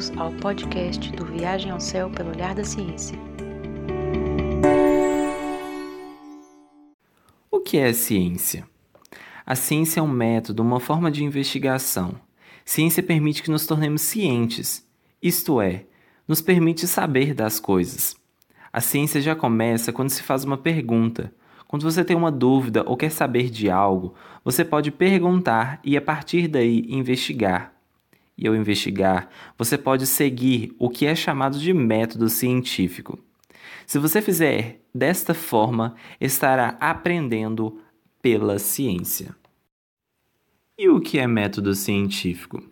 bem-vindos ao podcast do Viagem ao Céu pelo Olhar da Ciência. O que é ciência? A ciência é um método, uma forma de investigação. Ciência permite que nos tornemos cientes, isto é, nos permite saber das coisas. A ciência já começa quando se faz uma pergunta. Quando você tem uma dúvida ou quer saber de algo, você pode perguntar e a partir daí investigar e ao investigar, você pode seguir o que é chamado de método científico. Se você fizer desta forma, estará aprendendo pela ciência. E o que é método científico?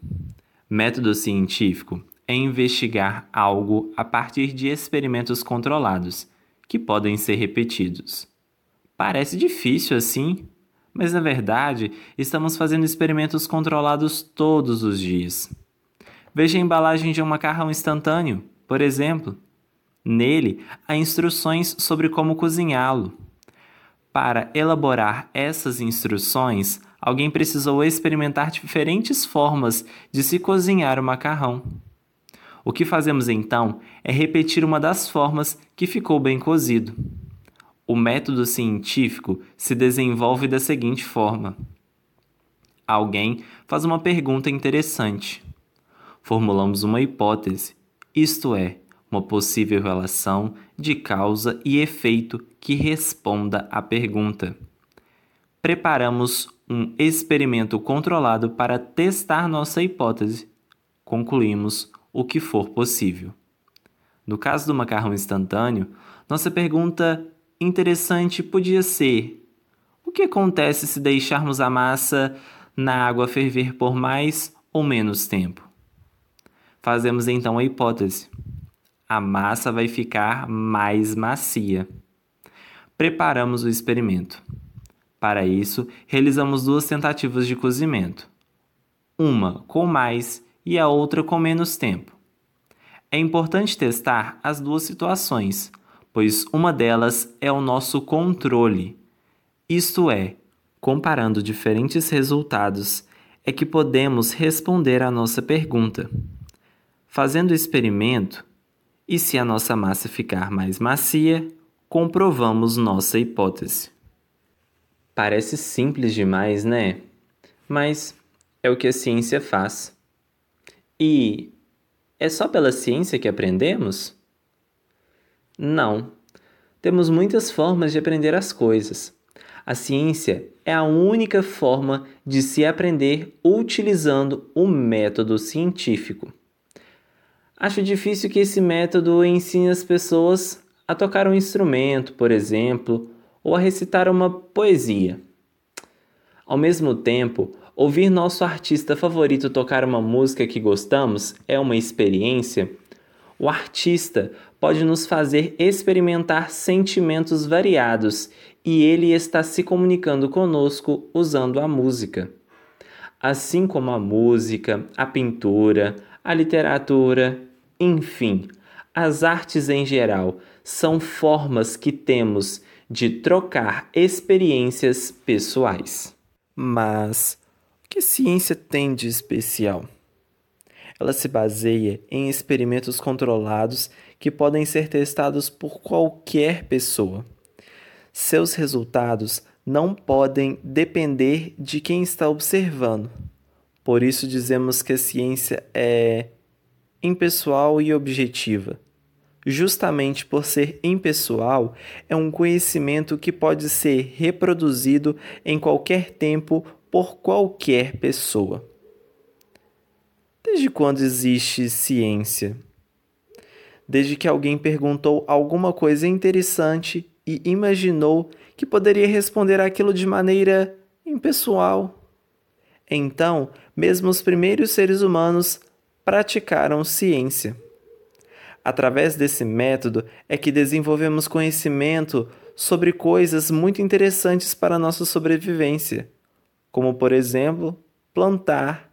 Método científico é investigar algo a partir de experimentos controlados, que podem ser repetidos. Parece difícil assim, mas na verdade estamos fazendo experimentos controlados todos os dias. Veja a embalagem de um macarrão instantâneo, por exemplo. Nele há instruções sobre como cozinhá-lo. Para elaborar essas instruções, alguém precisou experimentar diferentes formas de se cozinhar o macarrão. O que fazemos então é repetir uma das formas que ficou bem cozido. O método científico se desenvolve da seguinte forma: alguém faz uma pergunta interessante. Formulamos uma hipótese, isto é, uma possível relação de causa e efeito que responda à pergunta. Preparamos um experimento controlado para testar nossa hipótese. Concluímos o que for possível. No caso do macarrão instantâneo, nossa pergunta interessante podia ser: o que acontece se deixarmos a massa na água ferver por mais ou menos tempo? Fazemos então a hipótese: a massa vai ficar mais macia. Preparamos o experimento. Para isso, realizamos duas tentativas de cozimento, uma com mais e a outra com menos tempo. É importante testar as duas situações pois uma delas é o nosso controle. Isto é, comparando diferentes resultados, é que podemos responder à nossa pergunta. Fazendo o experimento, e se a nossa massa ficar mais macia, comprovamos nossa hipótese. Parece simples demais, né? Mas é o que a ciência faz. E é só pela ciência que aprendemos? Não. Temos muitas formas de aprender as coisas. A ciência é a única forma de se aprender utilizando o método científico. Acho difícil que esse método ensine as pessoas a tocar um instrumento, por exemplo, ou a recitar uma poesia. Ao mesmo tempo, ouvir nosso artista favorito tocar uma música que gostamos é uma experiência o artista pode nos fazer experimentar sentimentos variados e ele está se comunicando conosco usando a música. Assim como a música, a pintura, a literatura, enfim, as artes em geral são formas que temos de trocar experiências pessoais. Mas o que ciência tem de especial? ela se baseia em experimentos controlados que podem ser testados por qualquer pessoa. Seus resultados não podem depender de quem está observando. Por isso dizemos que a ciência é impessoal e objetiva. Justamente por ser impessoal, é um conhecimento que pode ser reproduzido em qualquer tempo por qualquer pessoa. Desde quando existe ciência? Desde que alguém perguntou alguma coisa interessante e imaginou que poderia responder aquilo de maneira impessoal. Então, mesmo os primeiros seres humanos praticaram ciência. Através desse método é que desenvolvemos conhecimento sobre coisas muito interessantes para a nossa sobrevivência, como, por exemplo, plantar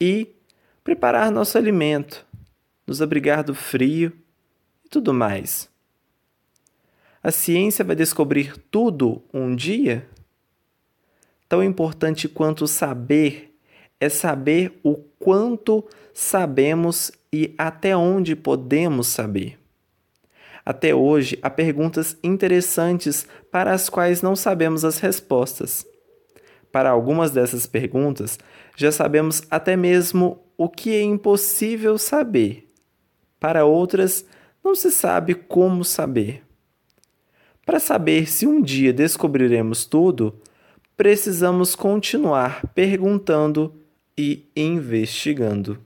e preparar nosso alimento, nos abrigar do frio e tudo mais. A ciência vai descobrir tudo um dia? Tão importante quanto saber é saber o quanto sabemos e até onde podemos saber. Até hoje, há perguntas interessantes para as quais não sabemos as respostas. Para algumas dessas perguntas, já sabemos até mesmo o que é impossível saber. Para outras, não se sabe como saber. Para saber se um dia descobriremos tudo, precisamos continuar perguntando e investigando.